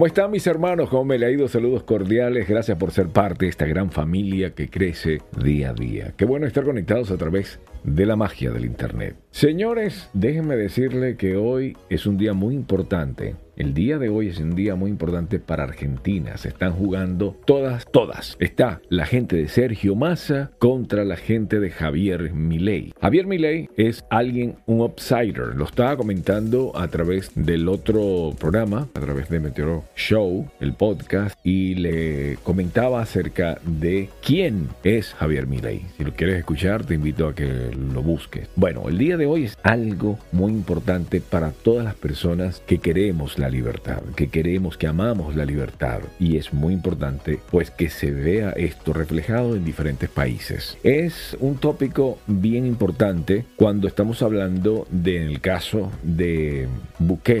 ¿Cómo están mis hermanos? ¿Cómo me le ha ido? Saludos cordiales. Gracias por ser parte de esta gran familia que crece día a día. Qué bueno estar conectados a través de la magia del Internet. Señores, déjenme decirle que hoy es un día muy importante el día de hoy es un día muy importante para Argentina. Se están jugando todas, todas. Está la gente de Sergio Massa contra la gente de Javier Milei. Javier Milei es alguien, un outsider. Lo estaba comentando a través del otro programa, a través de Meteoro Show, el podcast, y le comentaba acerca de quién es Javier Milei. Si lo quieres escuchar, te invito a que lo busques. Bueno, el día de hoy es algo muy importante para todas las personas que queremos la libertad, que queremos, que amamos la libertad. Y es muy importante pues que se vea esto reflejado en diferentes países. Es un tópico bien importante cuando estamos hablando del caso de Bukele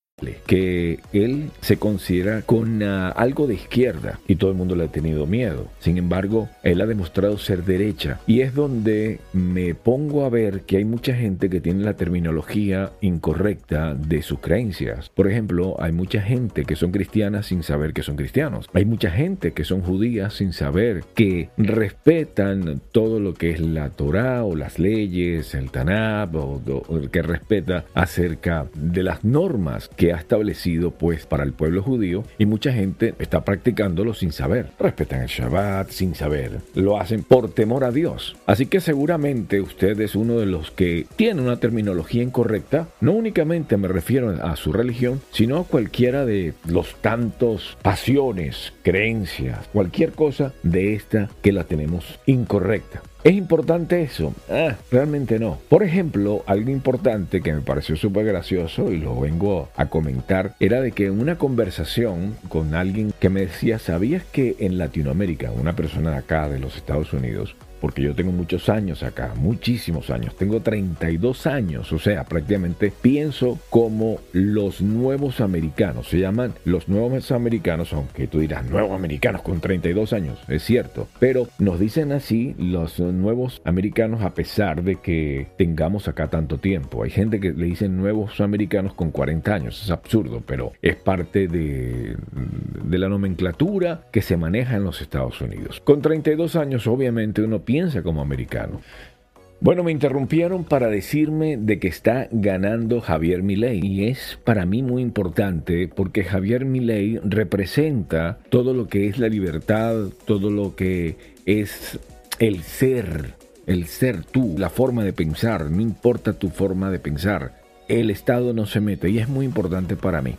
Que él se considera con uh, algo de izquierda y todo el mundo le ha tenido miedo. Sin embargo, él ha demostrado ser derecha y es donde me pongo a ver que hay mucha gente que tiene la terminología incorrecta de sus creencias. Por ejemplo, hay mucha gente que son cristianas sin saber que son cristianos. Hay mucha gente que son judías sin saber que respetan todo lo que es la Torah o las leyes, el Tanab o, o que respeta acerca de las normas que ha establecido pues para el pueblo judío y mucha gente está practicándolo sin saber. Respetan el Shabbat sin saber. Lo hacen por temor a Dios. Así que seguramente usted es uno de los que tiene una terminología incorrecta. No únicamente me refiero a su religión, sino a cualquiera de los tantos pasiones, creencias, cualquier cosa de esta que la tenemos incorrecta. ¿Es importante eso? Ah, realmente no. Por ejemplo, algo importante que me pareció súper gracioso y lo vengo a comentar era de que en una conversación con alguien que me decía, ¿sabías que en Latinoamérica, una persona de acá de los Estados Unidos, porque yo tengo muchos años acá, muchísimos años, tengo 32 años, o sea, prácticamente pienso como los nuevos americanos, se llaman los nuevos americanos, aunque tú dirás nuevos americanos con 32 años, es cierto, pero nos dicen así los nuevos americanos a pesar de que tengamos acá tanto tiempo. Hay gente que le dicen nuevos americanos con 40 años, es absurdo, pero es parte de, la nomenclatura que se maneja en los Estados Unidos. Con 32 años obviamente uno piensa como americano. Bueno, me interrumpieron para decirme de que está ganando Javier Milei y es para mí muy importante porque Javier Milei representa todo lo que es la libertad, todo lo que es el ser, el ser tú, la forma de pensar, no importa tu forma de pensar. El Estado no se mete y es muy importante para mí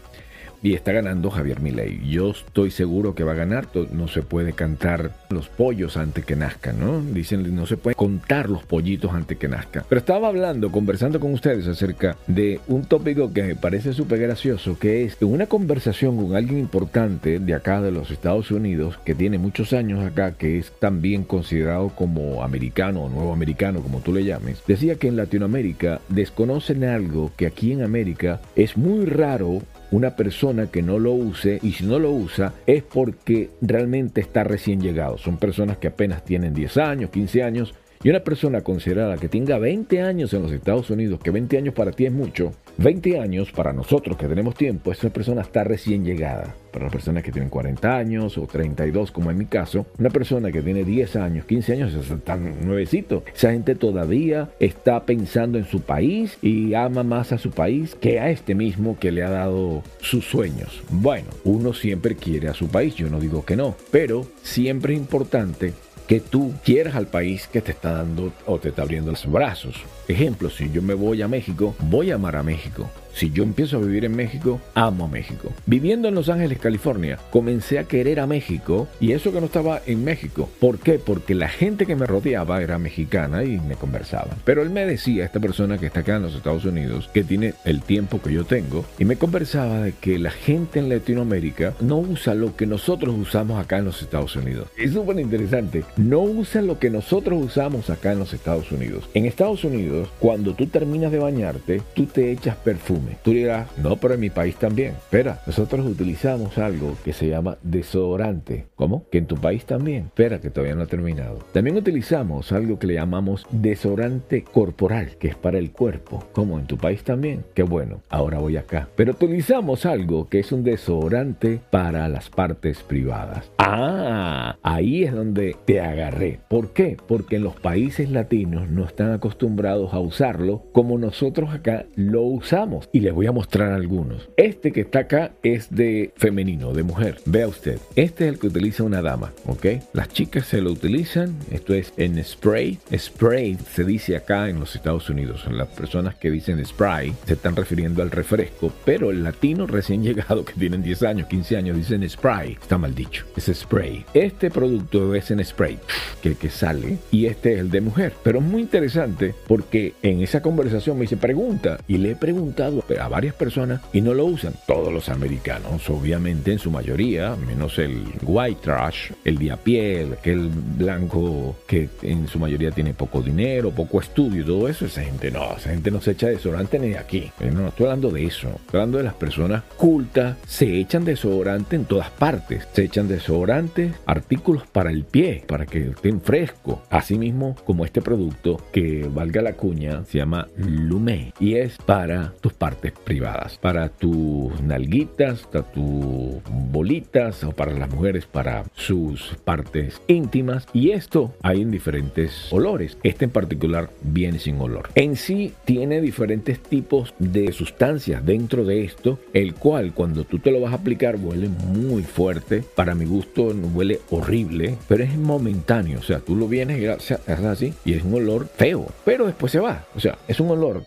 y está ganando Javier Milei. Yo estoy seguro que va a ganar. No se puede cantar los pollos antes que nazcan, ¿no? Dicen, no se puede contar los pollitos antes que nazcan. Pero estaba hablando, conversando con ustedes acerca de un tópico que me parece súper gracioso, que es una conversación con alguien importante de acá de los Estados Unidos, que tiene muchos años acá, que es también considerado como americano o nuevo americano, como tú le llames. Decía que en Latinoamérica desconocen algo que aquí en América es muy raro una persona que no lo use y si no lo usa es porque realmente está recién llegado. Son personas que apenas tienen 10 años, 15 años y una persona considerada que tenga 20 años en los Estados Unidos, que 20 años para ti es mucho, 20 años para nosotros que tenemos tiempo, esa persona está recién llegada. Para las personas que tienen 40 años o 32, como en mi caso, una persona que tiene 10 años, 15 años, es tan nuevecito. Esa gente todavía está pensando en su país y ama más a su país que a este mismo que le ha dado sus sueños. Bueno, uno siempre quiere a su país, yo no digo que no, pero siempre es importante que tú quieras al país que te está dando o te está abriendo los brazos. Ejemplo, si yo me voy a México, voy a amar a México. Si yo empiezo a vivir en México, amo a México. Viviendo en Los Ángeles, California, comencé a querer a México y eso que no estaba en México. ¿Por qué? Porque la gente que me rodeaba era mexicana y me conversaban. Pero él me decía, esta persona que está acá en los Estados Unidos, que tiene el tiempo que yo tengo, y me conversaba de que la gente en Latinoamérica no usa lo que nosotros usamos acá en los Estados Unidos. Es súper interesante. No usa lo que nosotros usamos acá en los Estados Unidos. En Estados Unidos, cuando tú terminas de bañarte, tú te echas perfume Tú dirás, no, pero en mi país también. Espera, nosotros utilizamos algo que se llama desodorante. ¿Cómo? Que en tu país también. Espera, que todavía no ha terminado. También utilizamos algo que le llamamos desodorante corporal, que es para el cuerpo. ¿Cómo? En tu país también. Qué bueno. Ahora voy acá. Pero utilizamos algo que es un desodorante para las partes privadas. Ah, ahí es donde te agarré. ¿Por qué? Porque en los países latinos no están acostumbrados a usarlo como nosotros acá lo usamos y les voy a mostrar algunos. Este que está acá es de femenino, de mujer. Vea usted, este es el que utiliza una dama, ¿ok? Las chicas se lo utilizan, esto es en spray. Spray se dice acá en los Estados Unidos. Las personas que dicen spray se están refiriendo al refresco, pero el latino recién llegado que tienen 10 años, 15 años, dicen spray. Está mal dicho, es spray. Este producto es en spray, que que sale, y este es el de mujer. Pero es muy interesante porque en esa conversación me dice pregunta y le he preguntado a varias personas y no lo usan. Todos los americanos, obviamente en su mayoría, menos el white trash, el diapiel, aquel blanco que en su mayoría tiene poco dinero, poco estudio todo eso, esa gente no, esa gente no se echa desodorante ni de aquí. Eh, no, estoy hablando de eso, estoy hablando de las personas cultas, se echan desodorante en todas partes, se echan desodorante, artículos para el pie, para que estén frescos, así mismo como este producto que valga la cuña, se llama Lume y es para tus partes privadas, para tus nalguitas, para tus bolitas o para las mujeres para sus partes íntimas y esto hay en diferentes olores. Este en particular viene sin olor. En sí tiene diferentes tipos de sustancias dentro de esto, el cual cuando tú te lo vas a aplicar huele muy fuerte. Para mi gusto huele horrible, pero es momentáneo. O sea, tú lo vienes y haces así y es un olor feo, pero después se va. O sea, es un olor,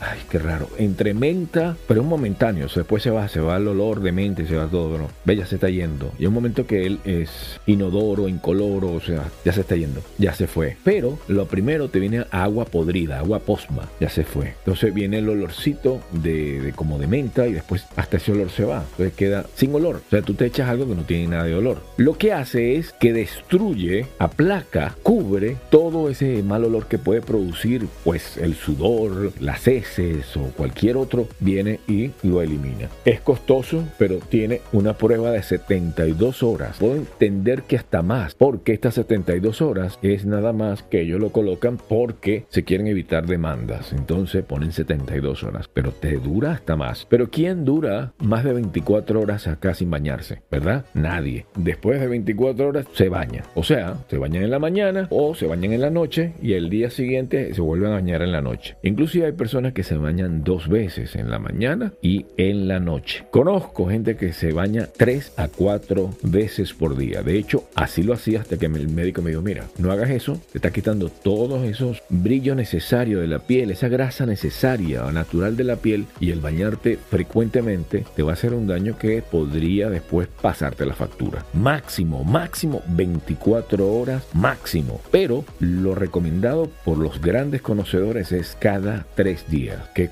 ay, qué raro, entre menta, pero es momentáneo. después se va, se va el olor de mente, se va todo. Ve, ya se está yendo. Y un momento que él es inodoro, incoloro, o sea, ya se está yendo. Ya se fue. Pero lo primero te viene agua podrida, agua posma. Ya se fue. Entonces viene el olorcito de, como de menta y después hasta ese olor se va. Entonces queda sin olor. O sea, tú te echas algo que no tiene nada de olor. Lo que hace es que destruye, aplaca, cubre todo ese mal olor que puede producir, pues, el sudor, las heces o cualquier otro viene y lo elimina. Es costoso, pero tiene una prueba de 72 horas. Puedo entender que hasta más, porque estas 72 horas es nada más que ellos lo colocan porque se quieren evitar demandas. Entonces ponen 72 horas, pero te dura hasta más. Pero ¿quién dura más de 24 horas acá sin bañarse? ¿Verdad? Nadie. Después de 24 horas se baña. O sea, se bañan en la mañana o se bañan en la noche y el día siguiente se vuelven a bañar en la noche. Inclusive hay personas que se bañan dos veces en la mañana y en la noche. Conozco gente que se baña tres a cuatro veces por día. De hecho, así lo hacía hasta que el médico me dijo, mira, no hagas eso, te está quitando todos esos brillos necesarios de la piel, esa grasa necesaria o natural de la piel y el bañarte frecuentemente te va a hacer un daño que podría después pasarte la factura. Máximo, máximo 24 horas máximo. Pero lo recomendado por los grandes conocedores es cada tres días. Qué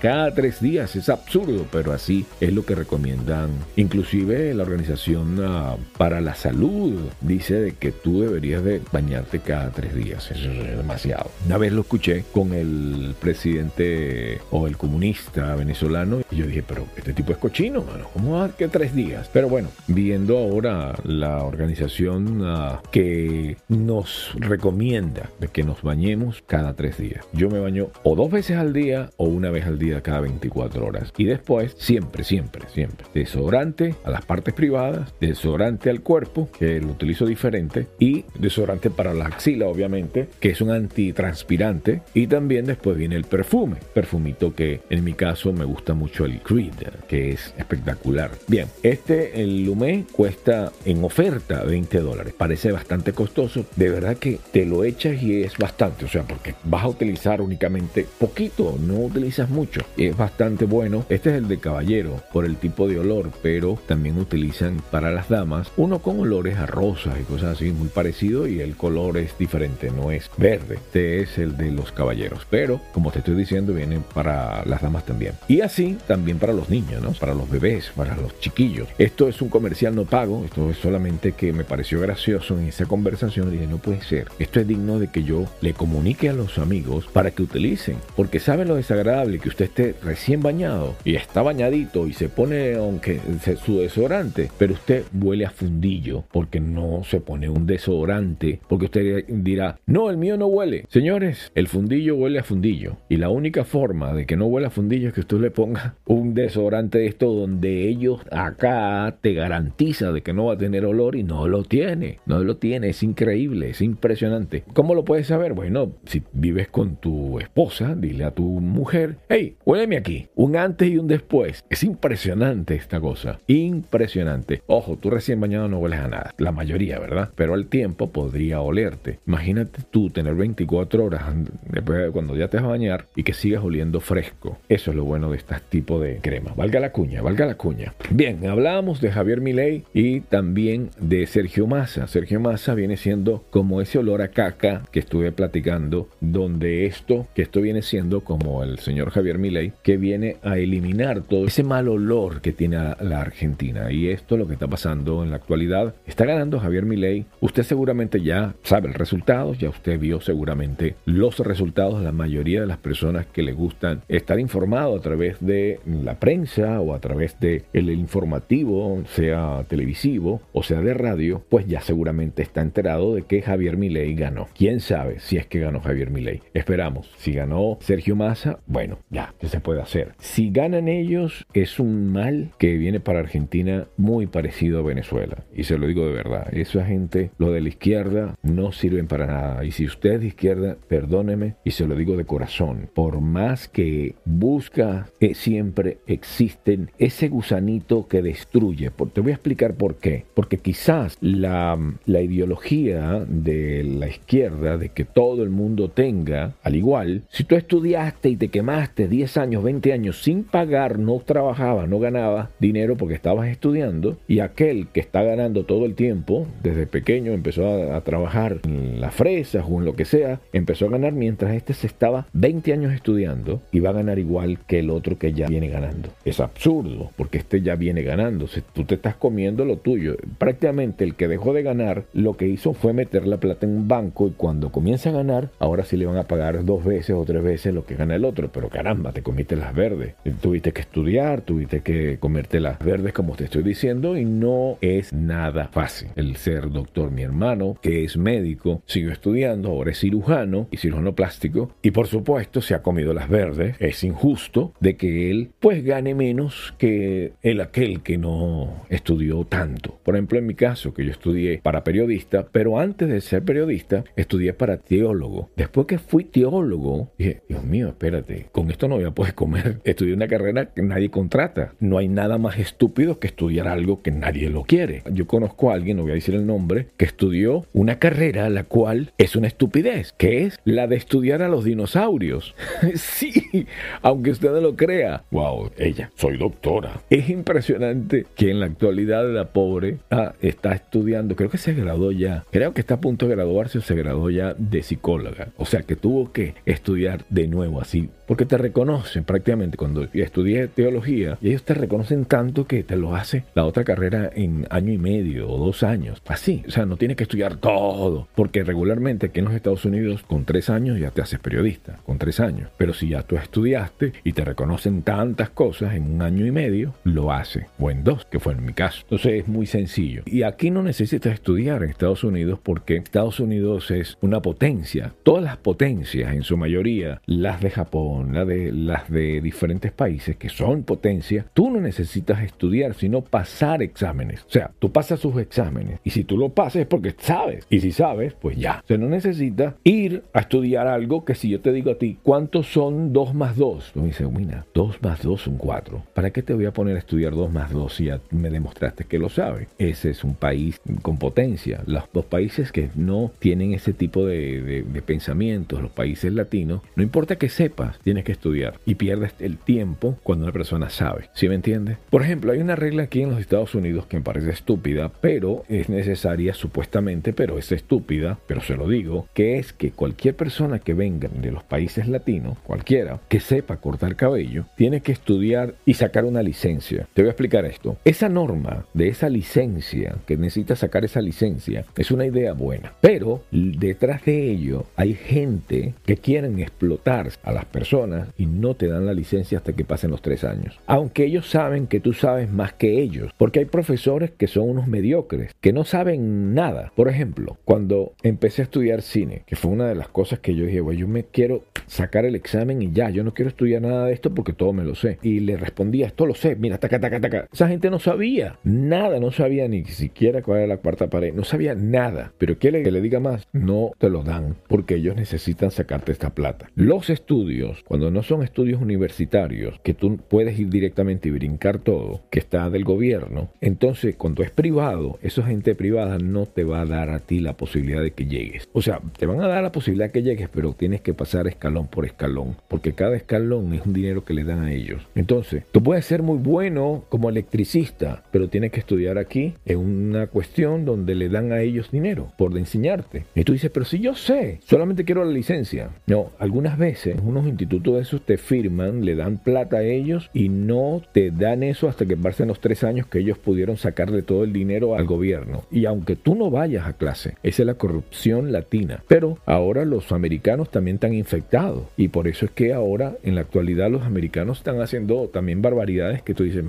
cada tres días. Es absurdo, pero así es lo que recomiendan. Inclusive la Organización ah, para la Salud dice de que tú deberías de bañarte cada tres días. Eso es demasiado. Una vez lo escuché con el presidente o el comunista venezolano y yo dije, pero este tipo es cochino, mano. ¿Cómo va que tres días? Pero bueno, viendo ahora la organización ah, que nos recomienda de que nos bañemos cada tres días. Yo me baño o dos veces al día o una vez al día cada 24 horas. Y después, siempre, siempre, siempre, desodorante a las partes privadas, desodorante al cuerpo, que lo utilizo diferente, y desodorante para la axila, obviamente, que es un antitranspirante. Y también después viene el perfume, perfumito que en mi caso me gusta mucho el Creed, que es espectacular. Bien, este, el Lume, cuesta en oferta 20 dólares. Parece bastante costoso. De verdad que te lo echas y es bastante. O sea, porque vas a utilizar únicamente poquito, no utilizas mucho. Es bastante bueno. Este es el de caballero por el tipo de olor, pero también utilizan para las damas uno con olores a rosas y cosas así, muy parecido y el color es diferente, no es verde. Este es el de los caballeros, pero como te estoy diciendo, viene para las damas también. Y así también para los niños, ¿no? Para los bebés, para los chiquillos. Esto es un comercial no pago, esto es solamente que me pareció gracioso en esa conversación. Dije, no puede ser. Esto es digno de que yo le comunique a los amigos para que utilicen, porque saben lo desagradable que usted esté recién bañado y está bañadito y se pone, aunque su desodorante, pero usted huele a fundillo porque no se pone un desodorante, porque usted dirá, no, el mío no huele. Señores, el fundillo huele a fundillo y la única forma de que no huele a fundillo es que usted le ponga un desodorante de esto donde ellos acá te garantiza de que no va a tener olor y no lo tiene, no lo tiene, es increíble, es impresionante. ¿Cómo lo puedes saber? Bueno, si vives con tu esposa, dile a tu mujer, hey, huéleme aquí, un antes y un después. Es impresionante esta cosa, impresionante. Ojo, tú recién bañado no hueles a nada, la mayoría, ¿verdad? Pero al tiempo podría olerte. Imagínate tú tener 24 horas después de cuando ya te vas a bañar y que sigas oliendo fresco. Eso es lo bueno de este tipo de crema. Valga la cuña, valga la cuña. Bien, hablábamos de Javier Milei y también de Sergio Massa. Sergio Massa viene siendo como ese olor a caca que estuve platicando, donde esto, que esto viene siendo como el señor Javier Milei, que viene a eliminar todo ese mal olor que tiene la Argentina. Y esto lo que está pasando en la actualidad. Está ganando Javier Milei. Usted seguramente ya sabe el resultado, ya usted vio seguramente los resultados. La mayoría de las personas que le gustan estar informado a través de la prensa o a través de el informativo, sea televisivo o sea de radio, pues ya seguramente está enterado de que Javier Milei ganó. ¿Quién sabe si es que ganó Javier Milei? Esperamos. Si ganó Sergio Massa, bueno, ya, ¿qué se puede hacer? Si ganan ellos, es un mal que viene para Argentina muy parecido a Venezuela. Y se lo digo de verdad, esa gente, lo de la izquierda, no sirven para nada. Y si usted es de izquierda, perdóneme y se lo digo de corazón. Por más que busca, que siempre existen ese gusanito que destruye. Te voy a explicar por qué. Porque quizás la, la ideología de la izquierda, de que todo el mundo tenga, al igual, si tú estudiaste y te quemaste 10 años, 20 años sin pagar, no trabajabas, no ganabas dinero porque estabas estudiando, y aquel que está ganando todo el tiempo, desde pequeño empezó a, trabajar en las fresas o en lo que sea, empezó a ganar mientras este se estaba 20 años estudiando y va a ganar igual que el otro que ya viene ganando. Es absurdo, porque este ya viene ganando. Si tú te estás comiendo lo tuyo. Prácticamente el que dejó de ganar, lo que hizo fue meter la plata en un banco y cuando comienza a ganar, ahora sí le van a pagar dos veces o tres veces lo que gana el otro. Pero caramba, te comiste las verdes. Tuviste que estudiar, tuviste que comerte las verdes como te estoy diciendo y no es nada fácil. El ser doctor, mi hermano, que es médico, siguió estudiando, ahora es cirujano y cirujano plástico y por supuesto se ha comido las verdes. Es injusto de que él pues gane menos que el aquel que no estudió tanto. Por ejemplo, en mi caso, que yo estudié para periodista, pero antes de ser periodista, estudié para teólogo. Después que fui teólogo, dije, Dios mío, espérate, con esto no voy a poder comer. Estudié una carrera que nadie contrata. No hay nada más estúpido que estudiar algo que nadie lo quiere. Yo conozco a alguien, no voy a decir el nombre, que estudió una carrera la cual es una estupidez, que es la de estudiar a los dinosaurios. sí, aunque usted lo crea. Wow, ella, soy doctora. Es impresionante que en la actualidad la pobre ah, está estudiando, creo que se graduó ya, creo que está a punto de graduarse o se graduó ya de psicóloga. O sea que tuvo que estudiar de nuevo así, porque te reconocen prácticamente cuando estudié teología y ellos te reconocen tanto que te lo hace la otra carrera en año y medio o dos años. Así, o sea, no tienes que estudiar todo, porque regularmente aquí en los Estados Unidos con tres años ya te haces periodista, con tres años. Pero si ya tú estudiaste y te reconocen tantas cosas en un año y medio, lo hace, o en dos, que fue en mi caso. Entonces es muy sencillo. Y aquí no necesitas estudiar en Estados Unidos porque Estados Unidos es una potencia. Todas las potencias, en su mayoría, las de Japón, las de, las de diferentes países que son potencia, tú no necesitas estudiar, sino pasar exámenes. O sea, tú pasas sus exámenes y si tú lo pasas es porque sabes. Y si sabes, pues ya. O sea, no necesitas ir a estudiar algo que si yo te digo a ti, ¿cuántos son 2 más 2? Tú me dices, mira, 2 más 2 son 4. ¿Para qué te voy a poner a estudiar 2 más 2 si ya me demostraste que lo sabes? Ese es un país con potencia. Los dos países que no tienen ese tipo de, de pensamientos, los países latinos, no importa que sepas, tienes que estudiar y pierdes el tiempo cuando una persona sabe. ¿Sí me entiendes? Por ejemplo, hay una regla aquí en los Estados Unidos que me parece estúpida, pero es necesaria supuestamente, pero es estúpida, pero se lo digo, que es que cualquier persona que venga de los países latinos, cualquiera, que sepa cortar cabello, tiene que estudiar y sacar una licencia. Te voy a explicar esto. Esa norma de esa licencia, que necesita sacar esa licencia, es una idea buena, pero detrás de ello hay gente que quieren explotar a las personas y no te dan la licencia hasta que pasen los tres años. Aunque ellos saben que tú sabes más que ellos, porque hay profesores que son unos mediocres, que no saben nada. Por ejemplo, cuando empecé a estudiar cine, que fue una de las cosas que yo dije, bueno, yo me quiero sacar el examen y ya, yo no quiero estudiar nada de esto porque todo me lo sé. Y le respondía, esto lo sé, mira, taca, taca, taca. Esa gente no sabía nada, no sabía ni siquiera cuál era la cuarta pared, no sabía nada. Pero ¿qué le, que le diga más? No te lo dan porque ellos necesitan sacarte esta plata. Los estudios, cuando no son estudios universitarios, que tú puedes ir directamente y brincar todo, que está del gobierno, entonces cuando es privado, esa gente privada no te va a dar a ti la posibilidad de que llegues. O sea, te van a dar la posibilidad de que llegues, pero tienes que pasar escalón por escalón, porque cada escalón es un dinero que le dan a ellos. Entonces, tú puedes ser muy bueno como electricista, pero tienes que estudiar aquí en una cuestión donde le dan a ellos dinero por enseñarte. Y tú dices, pero si yo sé, solamente quiero la licencia. No, algunas veces unos institutos de esos te firman, le dan plata a ellos y no te dan eso hasta que pasen los tres años que ellos pudieron sacarle todo el dinero al gobierno. Y aunque tú no vayas a clase, esa es la corrupción latina. Pero ahora los americanos también están infectados. Y por eso es que ahora, en la actualidad, los americanos están haciendo también barbaridades que tú dices,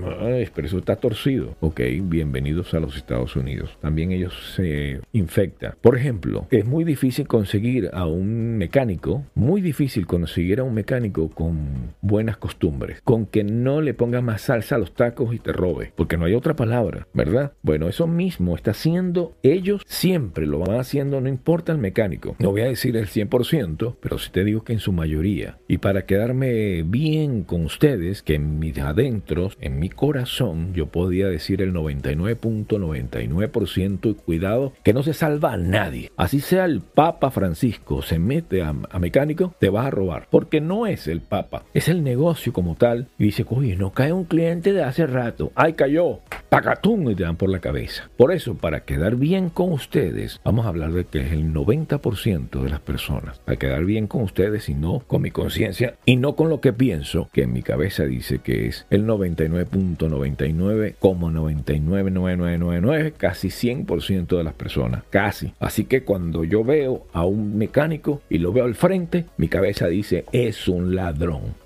pero eso está torcido. Ok, bienvenidos a los Estados Unidos. También ellos se infectan. Por ejemplo, es muy difícil conseguir a un mecánico, muy difícil conseguir a un mecánico con buenas costumbres, con que no le ponga más salsa a los tacos y te robe, porque no hay otra palabra, ¿verdad? Bueno, eso mismo está haciendo ellos siempre, lo van haciendo, no importa el mecánico. No voy a decir el 100%, pero sí te digo que en su mayoría. Y para quedarme bien con ustedes, que en mis adentros, en mi corazón, yo podía decir el 99.99% y cuidado, que no se salva a nadie. Así sea el Papa Francisco, se mete a, a mecánico, te vas a robar, porque no es el Papa, es el negocio como tal. Y dice, oye, no cae un cliente de hace rato, ay cayó, pacatún y te dan por la cabeza. Por eso, para quedar bien con ustedes, vamos a hablar de que es el 90% de las personas. Para quedar bien con ustedes y no con mi conciencia y no con lo que pienso, que en mi cabeza dice que es el 99.99,99999, casi 100% de las personas, casi. Así que cuando yo veo a un mecánico y lo veo al frente, mi cabeza dice es un ladrón.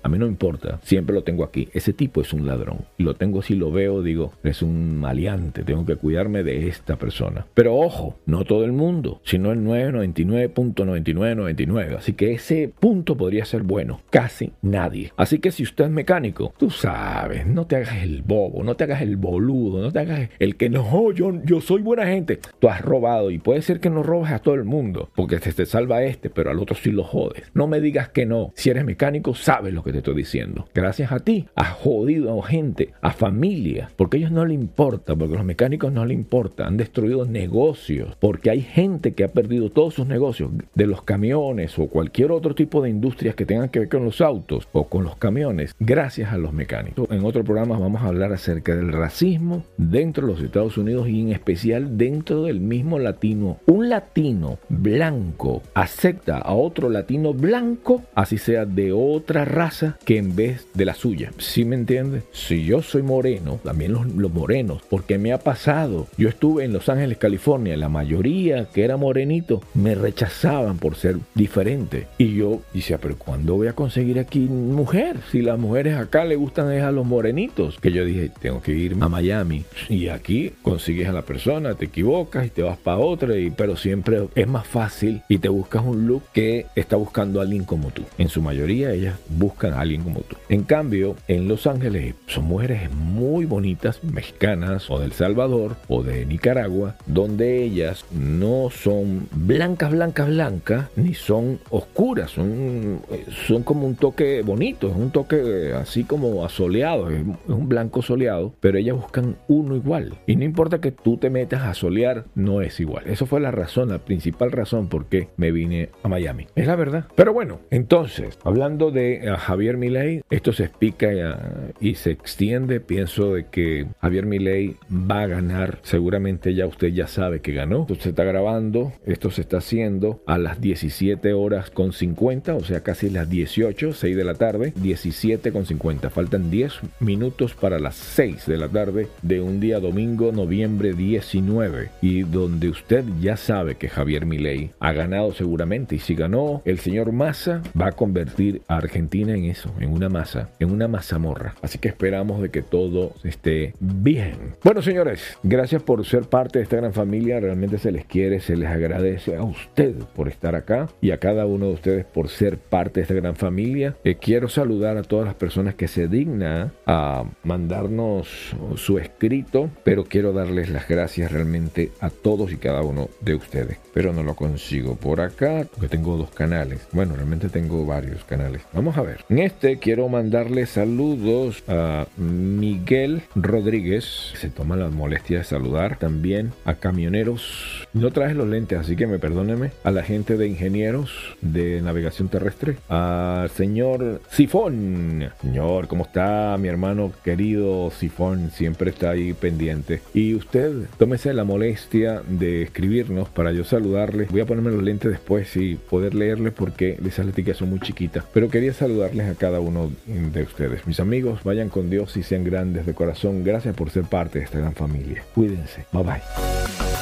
A mí no importa, siempre lo tengo aquí. Ese tipo es un ladrón. Y lo tengo si lo veo, digo, es un maleante, tengo que cuidarme de esta persona. Pero ojo, no todo el mundo, sino el 999.9999. Así que ese punto podría ser bueno. Casi nadie. Así que si usted es mecánico, tú sabes, no te hagas el bobo, no te hagas el boludo, no te hagas el que no, yo, yo soy buena gente. Tú has robado y puede ser que no robes a todo el mundo, porque te, te salva este, pero al otro sí lo jodes. No me digas que no. Si eres mecánico, sabes lo que te estoy diciendo. Gracias a ti, has jodido a gente, a familias, porque a ellos no le importa, porque a los mecánicos no le importa. Han destruido negocios, porque hay gente que ha perdido todos sus negocios de los camiones o cualquier otro tipo de industrias que tengan que ver con los autos o con los camiones, gracias a los mecánicos. En otro programa vamos a hablar acerca del racismo dentro de los Estados Unidos y en especial dentro del mismo latino. Un latino blanco acepta a otro latino blanco, así sea de otra raza, que en vez de la suya. ¿Sí me entiendes? Si yo soy moreno, también los, morenos, porque me ha pasado. Yo estuve en Los Ángeles, California, la mayoría que era morenito me rechazaban por ser diferente. Y yo decía, pero ¿cuándo voy a conseguir aquí mujer? Si las mujeres acá le gustan es a los morenitos. Que yo dije, tengo que ir a Miami. Y aquí consigues a la persona, te equivocas y te vas para otra, y, pero siempre es más fácil y te buscas un look que está buscando a alguien como tú. En su mayoría ellas buscan a alguien como tú. En cambio, en Los Ángeles son mujeres muy bonitas, mexicanas o del Salvador o de Nicaragua, donde ellas no son blancas, blancas, blancas, ni son oscuras, son, son como un toque bonito, es un toque así como asoleado, es un blanco soleado, pero ellas buscan uno igual. Y no importa que tú te metas a solear, no es igual. Eso fue la razón, la principal razón por qué me vine a Miami. Es la verdad. Pero bueno, entonces, hablando de Javier Milei, esto se explica uh, y se extiende. Pienso de que Javier Milei va a ganar. Seguramente ya usted ya sabe que ganó. Esto se está grabando, esto se está haciendo a las 17 horas con 50, o sea, casi las 18, 6 de la tarde, 17 con 50. Faltan 10 minutos para las 6 de la tarde de un día domingo, noviembre 19, y donde usted ya sabe que Javier Milei ha ganado seguramente, y si ganó, el señor Massa va a convertir a Argentina en eso, en una masa, en una mazamorra. Así que esperamos de que todo esté bien. Bueno, señores, gracias por ser parte de esta gran familia. Realmente se les quiere, se les agradece a usted por estar acá y a cada uno de ustedes por ser parte de esta gran familia. Eh, quiero saludar a todas las personas que se dignan a mandarnos su escrito, pero quiero darles las gracias realmente a todos y cada uno de ustedes. Pero no lo consigo por acá, porque tengo dos canales. Bueno, realmente tengo varios canales. Vamos a ver. En este quiero mandarle saludos a Miguel Rodríguez, se toma la molestia de saludar. También a camioneros. No traje los lentes, así que me perdóneme. A la gente de ingenieros de navegación terrestre. Al señor Sifón. Señor, ¿cómo está mi hermano querido Sifón? Siempre está ahí pendiente. Y usted, tómese la molestia de escribirnos para yo saludarle. Voy a ponerme los lentes después y poder leerle porque esas leticas son muy chiquitas. Pero quería saludarles a cada uno de ustedes. Mis amigos, vayan con Dios y sean grandes de corazón. Gracias por ser parte de esta gran familia. Cuídense. Bye bye.